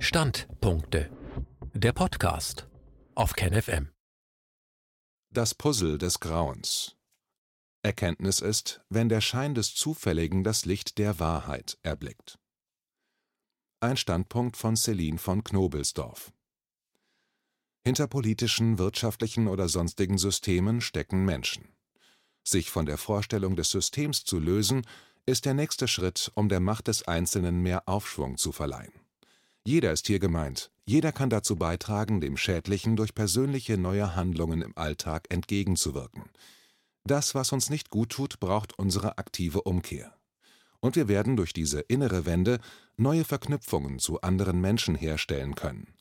Standpunkte. Der Podcast auf KenFM. Das Puzzle des Grauens. Erkenntnis ist, wenn der Schein des Zufälligen das Licht der Wahrheit erblickt. Ein Standpunkt von Celine von Knobelsdorf. Hinter politischen, wirtschaftlichen oder sonstigen Systemen stecken Menschen. Sich von der Vorstellung des Systems zu lösen, ist der nächste Schritt, um der Macht des Einzelnen mehr Aufschwung zu verleihen. Jeder ist hier gemeint, jeder kann dazu beitragen, dem Schädlichen durch persönliche neue Handlungen im Alltag entgegenzuwirken. Das, was uns nicht gut tut, braucht unsere aktive Umkehr. Und wir werden durch diese innere Wende neue Verknüpfungen zu anderen Menschen herstellen können.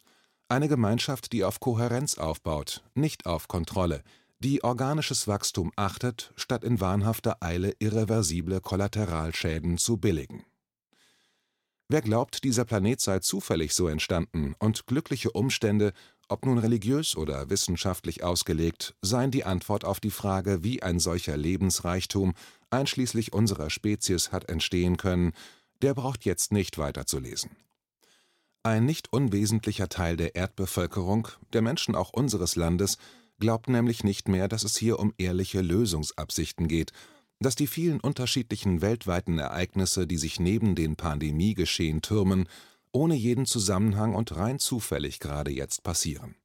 Eine Gemeinschaft, die auf Kohärenz aufbaut, nicht auf Kontrolle, die organisches Wachstum achtet, statt in wahnhafter Eile irreversible Kollateralschäden zu billigen. Wer glaubt, dieser Planet sei zufällig so entstanden und glückliche Umstände, ob nun religiös oder wissenschaftlich ausgelegt, seien die Antwort auf die Frage, wie ein solcher Lebensreichtum einschließlich unserer Spezies hat entstehen können, der braucht jetzt nicht weiterzulesen. Ein nicht unwesentlicher Teil der Erdbevölkerung, der Menschen auch unseres Landes, glaubt nämlich nicht mehr, dass es hier um ehrliche Lösungsabsichten geht dass die vielen unterschiedlichen weltweiten Ereignisse, die sich neben den Pandemiegeschehen türmen, ohne jeden Zusammenhang und rein zufällig gerade jetzt passieren.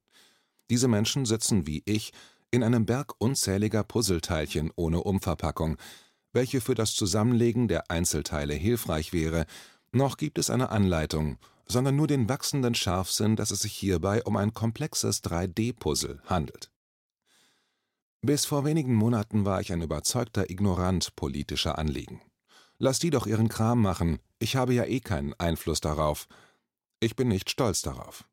Diese Menschen sitzen wie ich in einem Berg unzähliger Puzzleteilchen ohne Umverpackung, welche für das Zusammenlegen der Einzelteile hilfreich wäre, noch gibt es eine Anleitung, sondern nur den wachsenden Scharfsinn, dass es sich hierbei um ein komplexes 3D-Puzzle handelt. Bis vor wenigen Monaten war ich ein überzeugter Ignorant politischer Anliegen. Lass die doch ihren Kram machen, ich habe ja eh keinen Einfluss darauf. Ich bin nicht stolz darauf.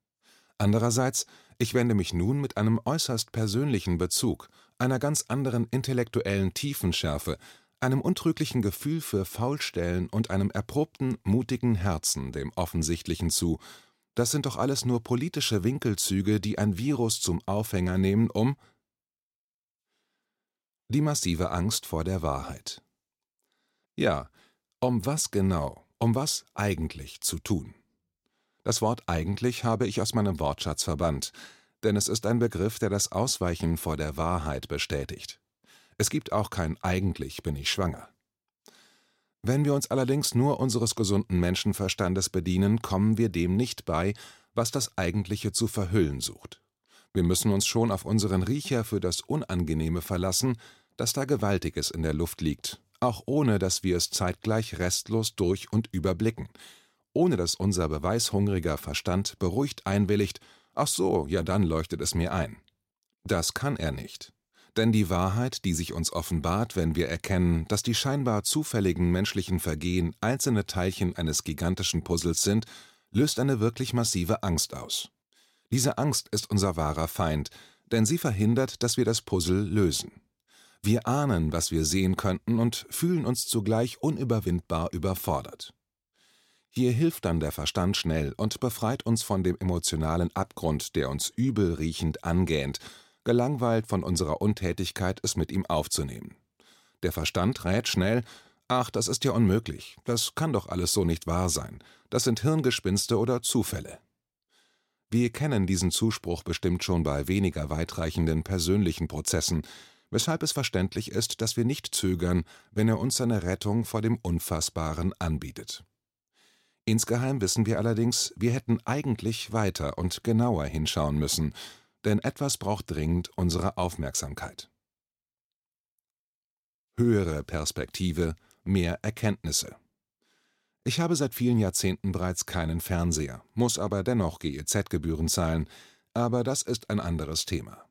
Andererseits, ich wende mich nun mit einem äußerst persönlichen Bezug, einer ganz anderen intellektuellen Tiefenschärfe, einem untrüglichen Gefühl für Faulstellen und einem erprobten, mutigen Herzen dem Offensichtlichen zu. Das sind doch alles nur politische Winkelzüge, die ein Virus zum Aufhänger nehmen, um, die massive Angst vor der Wahrheit. Ja, um was genau, um was eigentlich zu tun? Das Wort eigentlich habe ich aus meinem Wortschatz verbannt, denn es ist ein Begriff, der das Ausweichen vor der Wahrheit bestätigt. Es gibt auch kein eigentlich bin ich schwanger. Wenn wir uns allerdings nur unseres gesunden Menschenverstandes bedienen, kommen wir dem nicht bei, was das Eigentliche zu verhüllen sucht. Wir müssen uns schon auf unseren Riecher für das Unangenehme verlassen, dass da Gewaltiges in der Luft liegt, auch ohne dass wir es zeitgleich restlos durch und überblicken, ohne dass unser beweishungriger Verstand beruhigt einwilligt, ach so, ja dann leuchtet es mir ein. Das kann er nicht. Denn die Wahrheit, die sich uns offenbart, wenn wir erkennen, dass die scheinbar zufälligen menschlichen Vergehen einzelne Teilchen eines gigantischen Puzzles sind, löst eine wirklich massive Angst aus. Diese Angst ist unser wahrer Feind, denn sie verhindert, dass wir das Puzzle lösen. Wir ahnen, was wir sehen könnten und fühlen uns zugleich unüberwindbar überfordert. Hier hilft dann der Verstand schnell und befreit uns von dem emotionalen Abgrund, der uns übel riechend angähnt, gelangweilt von unserer Untätigkeit, es mit ihm aufzunehmen. Der Verstand rät schnell, ach, das ist ja unmöglich, das kann doch alles so nicht wahr sein, das sind Hirngespinste oder Zufälle. Wir kennen diesen Zuspruch bestimmt schon bei weniger weitreichenden persönlichen Prozessen, weshalb es verständlich ist, dass wir nicht zögern, wenn er uns seine Rettung vor dem Unfassbaren anbietet. Insgeheim wissen wir allerdings, wir hätten eigentlich weiter und genauer hinschauen müssen, denn etwas braucht dringend unsere Aufmerksamkeit. Höhere Perspektive, mehr Erkenntnisse. Ich habe seit vielen Jahrzehnten bereits keinen Fernseher, muss aber dennoch GEZ-Gebühren zahlen, aber das ist ein anderes Thema.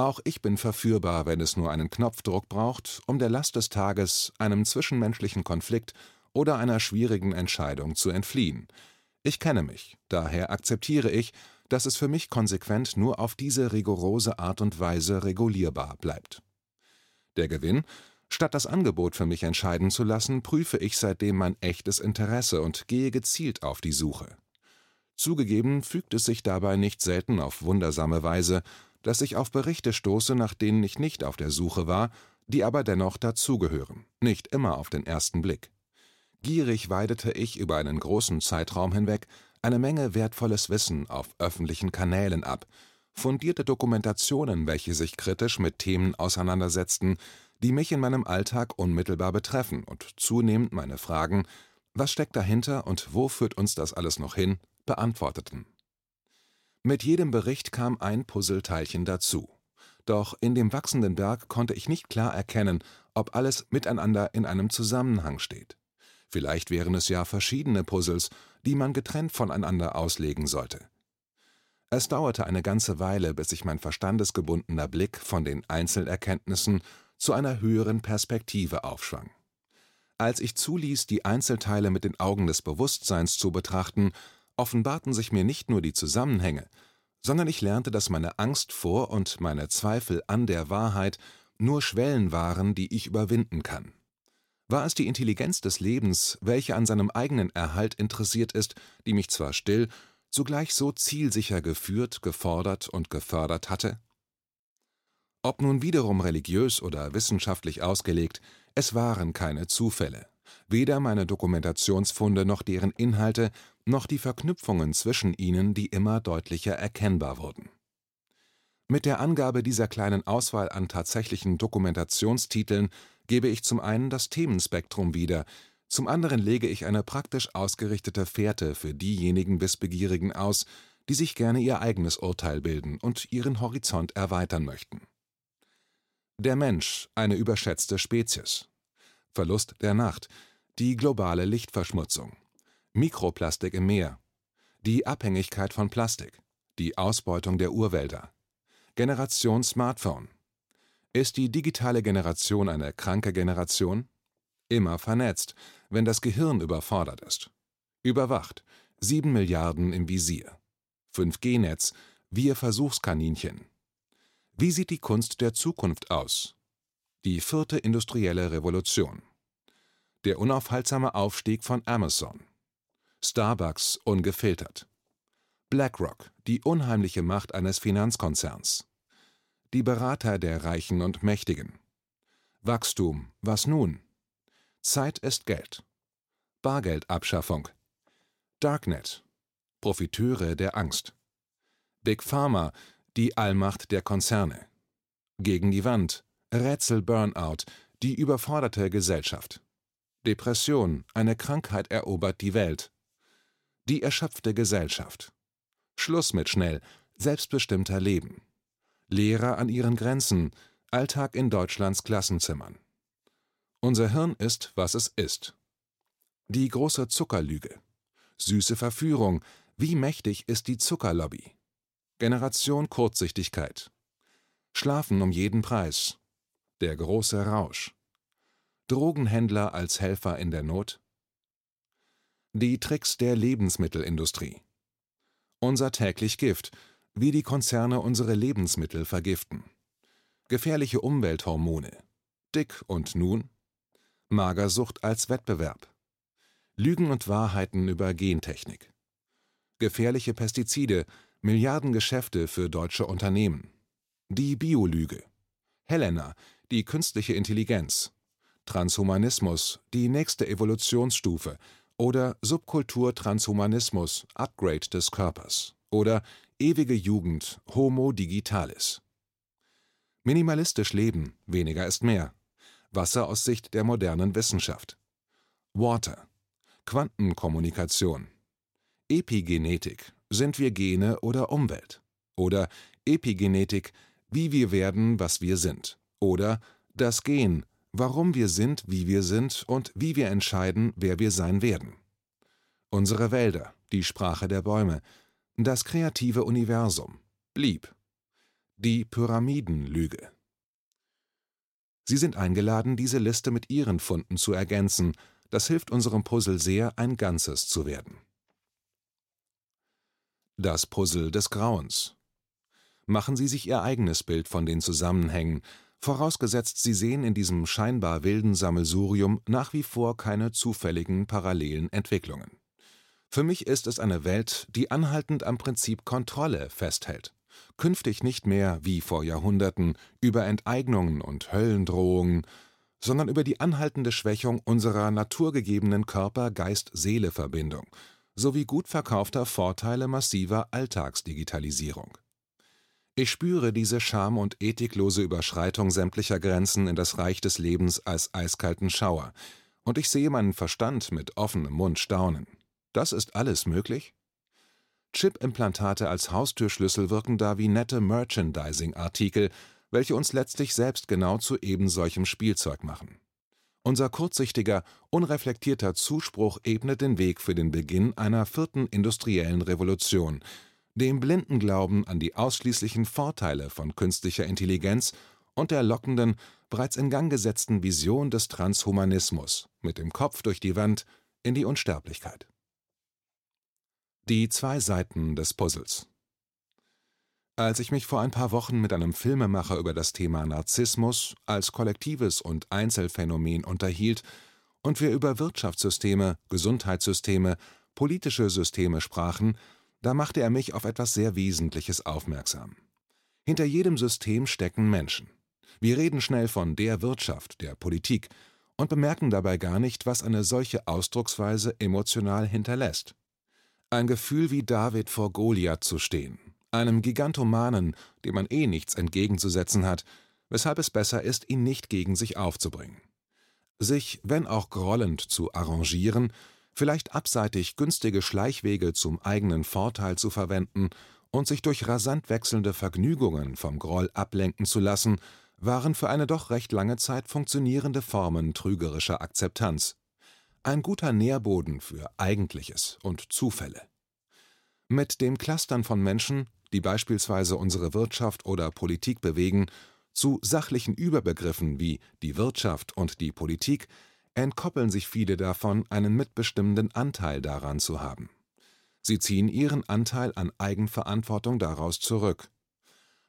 Auch ich bin verführbar, wenn es nur einen Knopfdruck braucht, um der Last des Tages, einem zwischenmenschlichen Konflikt oder einer schwierigen Entscheidung zu entfliehen. Ich kenne mich, daher akzeptiere ich, dass es für mich konsequent nur auf diese rigorose Art und Weise regulierbar bleibt. Der Gewinn Statt das Angebot für mich entscheiden zu lassen, prüfe ich seitdem mein echtes Interesse und gehe gezielt auf die Suche. Zugegeben fügt es sich dabei nicht selten auf wundersame Weise, dass ich auf Berichte stoße, nach denen ich nicht auf der Suche war, die aber dennoch dazugehören, nicht immer auf den ersten Blick. Gierig weidete ich über einen großen Zeitraum hinweg eine Menge wertvolles Wissen auf öffentlichen Kanälen ab, fundierte Dokumentationen, welche sich kritisch mit Themen auseinandersetzten, die mich in meinem Alltag unmittelbar betreffen und zunehmend meine Fragen Was steckt dahinter und wo führt uns das alles noch hin? beantworteten. Mit jedem Bericht kam ein Puzzleteilchen dazu. Doch in dem wachsenden Berg konnte ich nicht klar erkennen, ob alles miteinander in einem Zusammenhang steht. Vielleicht wären es ja verschiedene Puzzles, die man getrennt voneinander auslegen sollte. Es dauerte eine ganze Weile, bis sich mein verstandesgebundener Blick von den Einzelerkenntnissen zu einer höheren Perspektive aufschwang. Als ich zuließ, die Einzelteile mit den Augen des Bewusstseins zu betrachten, offenbarten sich mir nicht nur die Zusammenhänge, sondern ich lernte, dass meine Angst vor und meine Zweifel an der Wahrheit nur Schwellen waren, die ich überwinden kann. War es die Intelligenz des Lebens, welche an seinem eigenen Erhalt interessiert ist, die mich zwar still, zugleich so zielsicher geführt, gefordert und gefördert hatte? Ob nun wiederum religiös oder wissenschaftlich ausgelegt, es waren keine Zufälle. Weder meine Dokumentationsfunde noch deren Inhalte, noch die Verknüpfungen zwischen ihnen, die immer deutlicher erkennbar wurden. Mit der Angabe dieser kleinen Auswahl an tatsächlichen Dokumentationstiteln gebe ich zum einen das Themenspektrum wieder, zum anderen lege ich eine praktisch ausgerichtete Fährte für diejenigen Wissbegierigen aus, die sich gerne ihr eigenes Urteil bilden und ihren Horizont erweitern möchten. Der Mensch, eine überschätzte Spezies. Verlust der Nacht, die globale Lichtverschmutzung, Mikroplastik im Meer, die Abhängigkeit von Plastik, die Ausbeutung der Urwälder, Generation Smartphone. Ist die digitale Generation eine kranke Generation? Immer vernetzt, wenn das Gehirn überfordert ist. Überwacht, sieben Milliarden im Visier. 5G-Netz, wir Versuchskaninchen. Wie sieht die Kunst der Zukunft aus? Die vierte industrielle Revolution. Der unaufhaltsame Aufstieg von Amazon. Starbucks ungefiltert. BlackRock, die unheimliche Macht eines Finanzkonzerns. Die Berater der Reichen und Mächtigen. Wachstum, was nun? Zeit ist Geld. Bargeldabschaffung. Darknet. Profiteure der Angst. Big Pharma, die Allmacht der Konzerne. Gegen die Wand. Rätsel Burnout. Die überforderte Gesellschaft. Depression, eine Krankheit erobert die Welt. Die erschöpfte Gesellschaft. Schluss mit schnell, selbstbestimmter Leben. Lehrer an ihren Grenzen, Alltag in Deutschlands Klassenzimmern. Unser Hirn ist, was es ist. Die große Zuckerlüge. Süße Verführung, wie mächtig ist die Zuckerlobby? Generation Kurzsichtigkeit. Schlafen um jeden Preis. Der große Rausch. Drogenhändler als Helfer in der Not. Die Tricks der Lebensmittelindustrie. Unser täglich Gift, wie die Konzerne unsere Lebensmittel vergiften. Gefährliche Umwelthormone. Dick und nun? Magersucht als Wettbewerb. Lügen und Wahrheiten über Gentechnik. Gefährliche Pestizide, Milliardengeschäfte für deutsche Unternehmen. Die Biolüge. Helena, die künstliche Intelligenz. Transhumanismus, die nächste Evolutionsstufe. Oder Subkultur-Transhumanismus, Upgrade des Körpers. Oder ewige Jugend, Homo digitalis. Minimalistisch leben, weniger ist mehr. Wasser aus Sicht der modernen Wissenschaft. Water. Quantenkommunikation. Epigenetik, sind wir Gene oder Umwelt? Oder Epigenetik, wie wir werden, was wir sind? Oder das Gen, warum wir sind, wie wir sind und wie wir entscheiden, wer wir sein werden? Unsere Wälder, die Sprache der Bäume, das kreative Universum, blieb. Die Pyramidenlüge. Sie sind eingeladen, diese Liste mit Ihren Funden zu ergänzen. Das hilft unserem Puzzle sehr, ein Ganzes zu werden. Das Puzzle des Grauens. Machen Sie sich Ihr eigenes Bild von den Zusammenhängen, vorausgesetzt Sie sehen in diesem scheinbar wilden Sammelsurium nach wie vor keine zufälligen parallelen Entwicklungen. Für mich ist es eine Welt, die anhaltend am Prinzip Kontrolle festhält. Künftig nicht mehr, wie vor Jahrhunderten, über Enteignungen und Höllendrohungen, sondern über die anhaltende Schwächung unserer naturgegebenen Körper-Geist-Seele-Verbindung – sowie gut verkaufter Vorteile massiver Alltagsdigitalisierung. Ich spüre diese scham und ethiklose Überschreitung sämtlicher Grenzen in das Reich des Lebens als eiskalten Schauer, und ich sehe meinen Verstand mit offenem Mund staunen. Das ist alles möglich? Chip-Implantate als Haustürschlüssel wirken da wie nette Merchandising-Artikel, welche uns letztlich selbst genau zu ebensolchem Spielzeug machen. Unser kurzsichtiger, unreflektierter Zuspruch ebnet den Weg für den Beginn einer vierten industriellen Revolution, dem blinden Glauben an die ausschließlichen Vorteile von künstlicher Intelligenz und der lockenden, bereits in Gang gesetzten Vision des Transhumanismus mit dem Kopf durch die Wand in die Unsterblichkeit. Die zwei Seiten des Puzzles Als ich mich vor ein paar Wochen mit einem Filmemacher über das Thema Narzissmus als kollektives und Einzelfänomen unterhielt und wir über Wirtschaftssysteme, Gesundheitssysteme, politische Systeme sprachen, da machte er mich auf etwas sehr Wesentliches aufmerksam. Hinter jedem System stecken Menschen. Wir reden schnell von der Wirtschaft, der Politik und bemerken dabei gar nicht, was eine solche Ausdrucksweise emotional hinterlässt. Ein Gefühl wie David vor Goliath zu stehen, einem Gigantomanen, dem man eh nichts entgegenzusetzen hat, weshalb es besser ist, ihn nicht gegen sich aufzubringen. Sich, wenn auch grollend, zu arrangieren, vielleicht abseitig günstige Schleichwege zum eigenen Vorteil zu verwenden und sich durch rasant wechselnde Vergnügungen vom Groll ablenken zu lassen, waren für eine doch recht lange Zeit funktionierende Formen trügerischer Akzeptanz. Ein guter Nährboden für Eigentliches und Zufälle. Mit dem Clustern von Menschen, die beispielsweise unsere Wirtschaft oder Politik bewegen, zu sachlichen Überbegriffen wie die Wirtschaft und die Politik entkoppeln sich viele davon, einen mitbestimmenden Anteil daran zu haben. Sie ziehen ihren Anteil an Eigenverantwortung daraus zurück.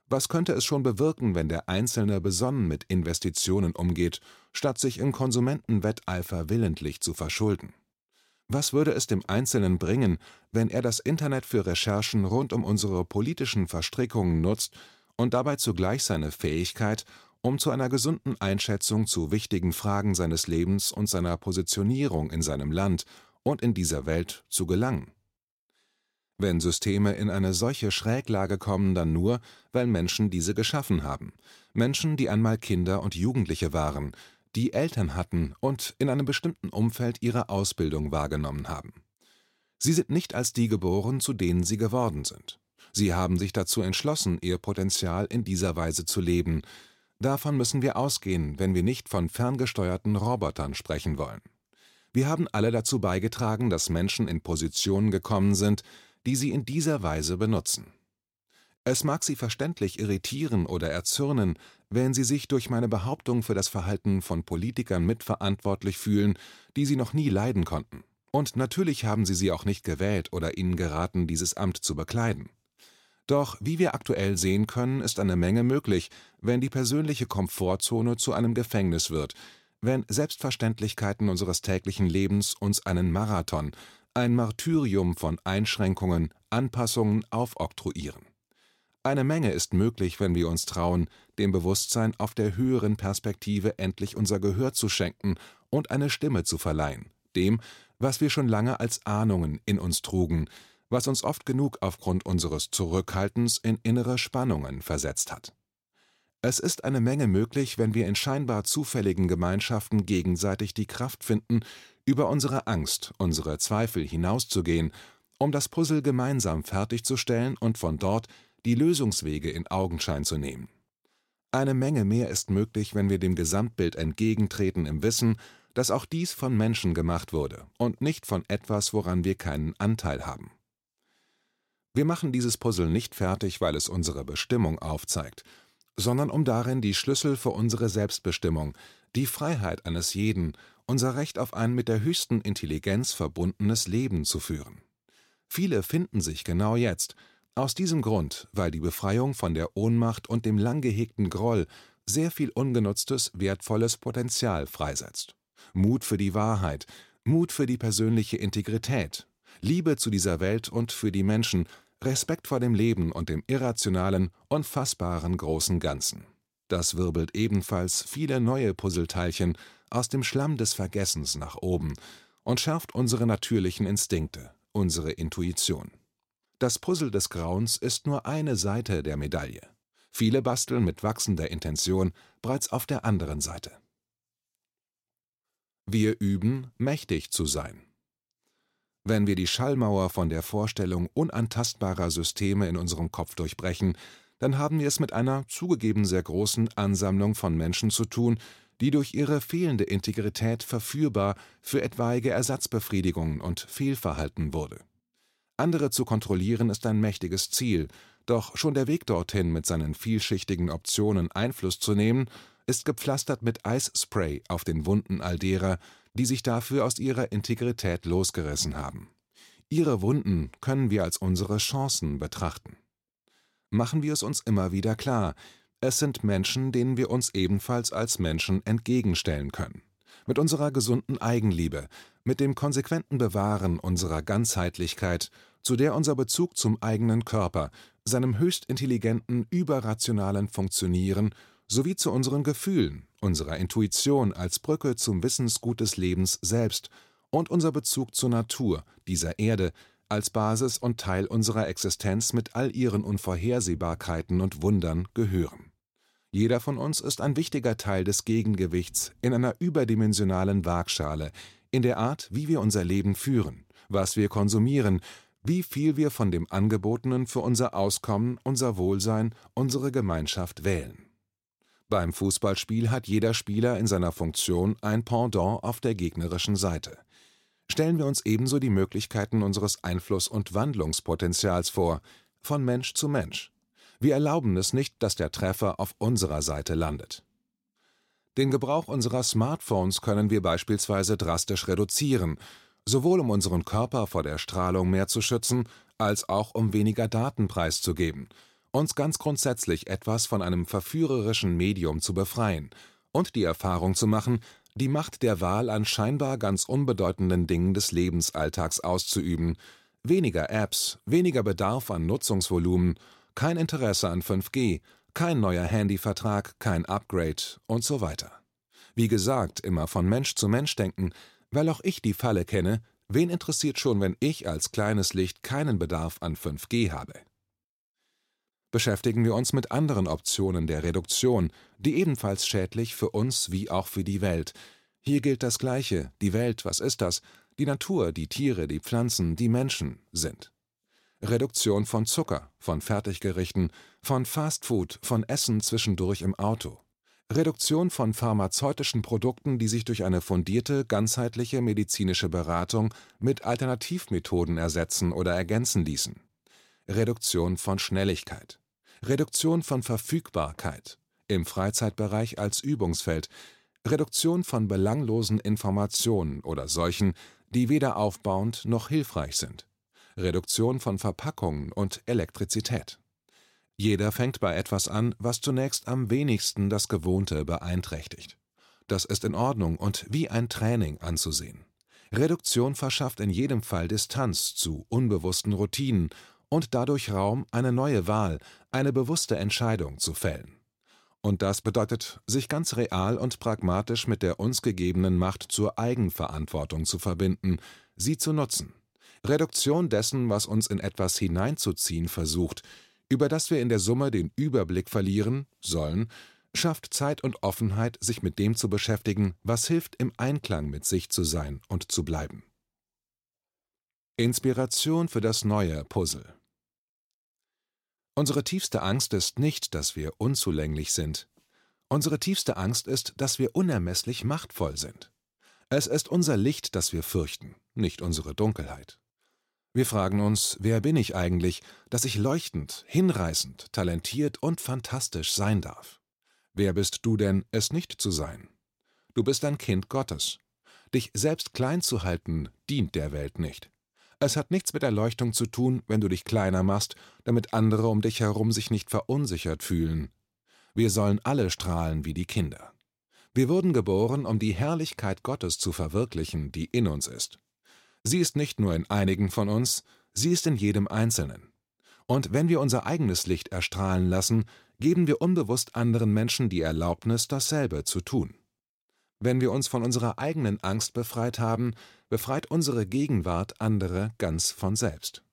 Was könnte es schon bewirken, wenn der Einzelne besonnen mit Investitionen umgeht, statt sich im Konsumentenwetteifer willentlich zu verschulden? Was würde es dem Einzelnen bringen, wenn er das Internet für Recherchen rund um unsere politischen Verstrickungen nutzt und dabei zugleich seine Fähigkeit um zu einer gesunden Einschätzung zu wichtigen Fragen seines Lebens und seiner Positionierung in seinem Land und in dieser Welt zu gelangen. Wenn Systeme in eine solche Schräglage kommen, dann nur, weil Menschen diese geschaffen haben, Menschen, die einmal Kinder und Jugendliche waren, die Eltern hatten und in einem bestimmten Umfeld ihre Ausbildung wahrgenommen haben. Sie sind nicht als die geboren, zu denen sie geworden sind. Sie haben sich dazu entschlossen, ihr Potenzial in dieser Weise zu leben, Davon müssen wir ausgehen, wenn wir nicht von ferngesteuerten Robotern sprechen wollen. Wir haben alle dazu beigetragen, dass Menschen in Positionen gekommen sind, die sie in dieser Weise benutzen. Es mag Sie verständlich irritieren oder erzürnen, wenn Sie sich durch meine Behauptung für das Verhalten von Politikern mitverantwortlich fühlen, die Sie noch nie leiden konnten. Und natürlich haben Sie sie auch nicht gewählt oder ihnen geraten, dieses Amt zu bekleiden. Doch wie wir aktuell sehen können, ist eine Menge möglich, wenn die persönliche Komfortzone zu einem Gefängnis wird, wenn Selbstverständlichkeiten unseres täglichen Lebens uns einen Marathon, ein Martyrium von Einschränkungen, Anpassungen aufoktroyieren. Eine Menge ist möglich, wenn wir uns trauen, dem Bewusstsein auf der höheren Perspektive endlich unser Gehör zu schenken und eine Stimme zu verleihen, dem, was wir schon lange als Ahnungen in uns trugen, was uns oft genug aufgrund unseres Zurückhaltens in innere Spannungen versetzt hat. Es ist eine Menge möglich, wenn wir in scheinbar zufälligen Gemeinschaften gegenseitig die Kraft finden, über unsere Angst, unsere Zweifel hinauszugehen, um das Puzzle gemeinsam fertigzustellen und von dort die Lösungswege in Augenschein zu nehmen. Eine Menge mehr ist möglich, wenn wir dem Gesamtbild entgegentreten im Wissen, dass auch dies von Menschen gemacht wurde und nicht von etwas, woran wir keinen Anteil haben. Wir machen dieses Puzzle nicht fertig, weil es unsere Bestimmung aufzeigt, sondern um darin die Schlüssel für unsere Selbstbestimmung, die Freiheit eines jeden, unser Recht auf ein mit der höchsten Intelligenz verbundenes Leben zu führen. Viele finden sich genau jetzt, aus diesem Grund, weil die Befreiung von der Ohnmacht und dem lang gehegten Groll sehr viel ungenutztes, wertvolles Potenzial freisetzt. Mut für die Wahrheit, Mut für die persönliche Integrität, Liebe zu dieser Welt und für die Menschen, Respekt vor dem Leben und dem irrationalen, unfassbaren großen Ganzen. Das wirbelt ebenfalls viele neue Puzzleteilchen aus dem Schlamm des Vergessens nach oben und schärft unsere natürlichen Instinkte, unsere Intuition. Das Puzzle des Grauens ist nur eine Seite der Medaille. Viele basteln mit wachsender Intention bereits auf der anderen Seite. Wir üben, mächtig zu sein. Wenn wir die Schallmauer von der Vorstellung unantastbarer Systeme in unserem Kopf durchbrechen, dann haben wir es mit einer zugegeben sehr großen Ansammlung von Menschen zu tun, die durch ihre fehlende Integrität verführbar für etwaige Ersatzbefriedigungen und Fehlverhalten wurde. Andere zu kontrollieren ist ein mächtiges Ziel, doch schon der Weg dorthin mit seinen vielschichtigen Optionen Einfluss zu nehmen, ist gepflastert mit Eisspray auf den Wunden all derer, die sich dafür aus ihrer Integrität losgerissen haben. Ihre Wunden können wir als unsere Chancen betrachten. Machen wir es uns immer wieder klar, es sind Menschen, denen wir uns ebenfalls als Menschen entgegenstellen können. Mit unserer gesunden Eigenliebe, mit dem konsequenten Bewahren unserer Ganzheitlichkeit, zu der unser Bezug zum eigenen Körper, seinem höchst intelligenten, überrationalen Funktionieren sowie zu unseren Gefühlen, unserer Intuition als Brücke zum Wissensgut des Lebens selbst und unser Bezug zur Natur, dieser Erde, als Basis und Teil unserer Existenz mit all ihren Unvorhersehbarkeiten und Wundern gehören. Jeder von uns ist ein wichtiger Teil des Gegengewichts in einer überdimensionalen Waagschale, in der Art, wie wir unser Leben führen, was wir konsumieren, wie viel wir von dem Angebotenen für unser Auskommen, unser Wohlsein, unsere Gemeinschaft wählen. Beim Fußballspiel hat jeder Spieler in seiner Funktion ein Pendant auf der gegnerischen Seite. Stellen wir uns ebenso die Möglichkeiten unseres Einfluss- und Wandlungspotenzials vor, von Mensch zu Mensch. Wir erlauben es nicht, dass der Treffer auf unserer Seite landet. Den Gebrauch unserer Smartphones können wir beispielsweise drastisch reduzieren, sowohl um unseren Körper vor der Strahlung mehr zu schützen, als auch um weniger Daten preiszugeben, uns ganz grundsätzlich etwas von einem verführerischen Medium zu befreien und die Erfahrung zu machen, die Macht der Wahl an scheinbar ganz unbedeutenden Dingen des Lebensalltags auszuüben, weniger Apps, weniger Bedarf an Nutzungsvolumen kein Interesse an 5G, kein neuer Handyvertrag, kein Upgrade und so weiter. Wie gesagt, immer von Mensch zu Mensch denken, weil auch ich die Falle kenne, wen interessiert schon, wenn ich als kleines Licht keinen Bedarf an 5G habe? Beschäftigen wir uns mit anderen Optionen der Reduktion, die ebenfalls schädlich für uns wie auch für die Welt. Hier gilt das Gleiche, die Welt, was ist das? Die Natur, die Tiere, die Pflanzen, die Menschen sind. Reduktion von Zucker, von Fertiggerichten, von Fastfood, von Essen zwischendurch im Auto. Reduktion von pharmazeutischen Produkten, die sich durch eine fundierte, ganzheitliche medizinische Beratung mit Alternativmethoden ersetzen oder ergänzen ließen. Reduktion von Schnelligkeit. Reduktion von Verfügbarkeit. Im Freizeitbereich als Übungsfeld. Reduktion von belanglosen Informationen oder solchen, die weder aufbauend noch hilfreich sind. Reduktion von Verpackungen und Elektrizität. Jeder fängt bei etwas an, was zunächst am wenigsten das Gewohnte beeinträchtigt. Das ist in Ordnung und wie ein Training anzusehen. Reduktion verschafft in jedem Fall Distanz zu unbewussten Routinen und dadurch Raum, eine neue Wahl, eine bewusste Entscheidung zu fällen. Und das bedeutet, sich ganz real und pragmatisch mit der uns gegebenen Macht zur Eigenverantwortung zu verbinden, sie zu nutzen. Reduktion dessen, was uns in etwas hineinzuziehen versucht, über das wir in der Summe den Überblick verlieren sollen, schafft Zeit und Offenheit, sich mit dem zu beschäftigen, was hilft, im Einklang mit sich zu sein und zu bleiben. Inspiration für das neue Puzzle Unsere tiefste Angst ist nicht, dass wir unzulänglich sind. Unsere tiefste Angst ist, dass wir unermesslich machtvoll sind. Es ist unser Licht, das wir fürchten, nicht unsere Dunkelheit. Wir fragen uns, wer bin ich eigentlich, dass ich leuchtend, hinreißend, talentiert und fantastisch sein darf? Wer bist du denn, es nicht zu sein? Du bist ein Kind Gottes. Dich selbst klein zu halten, dient der Welt nicht. Es hat nichts mit Erleuchtung zu tun, wenn du dich kleiner machst, damit andere um dich herum sich nicht verunsichert fühlen. Wir sollen alle strahlen wie die Kinder. Wir wurden geboren, um die Herrlichkeit Gottes zu verwirklichen, die in uns ist. Sie ist nicht nur in einigen von uns, sie ist in jedem Einzelnen. Und wenn wir unser eigenes Licht erstrahlen lassen, geben wir unbewusst anderen Menschen die Erlaubnis, dasselbe zu tun. Wenn wir uns von unserer eigenen Angst befreit haben, befreit unsere Gegenwart andere ganz von selbst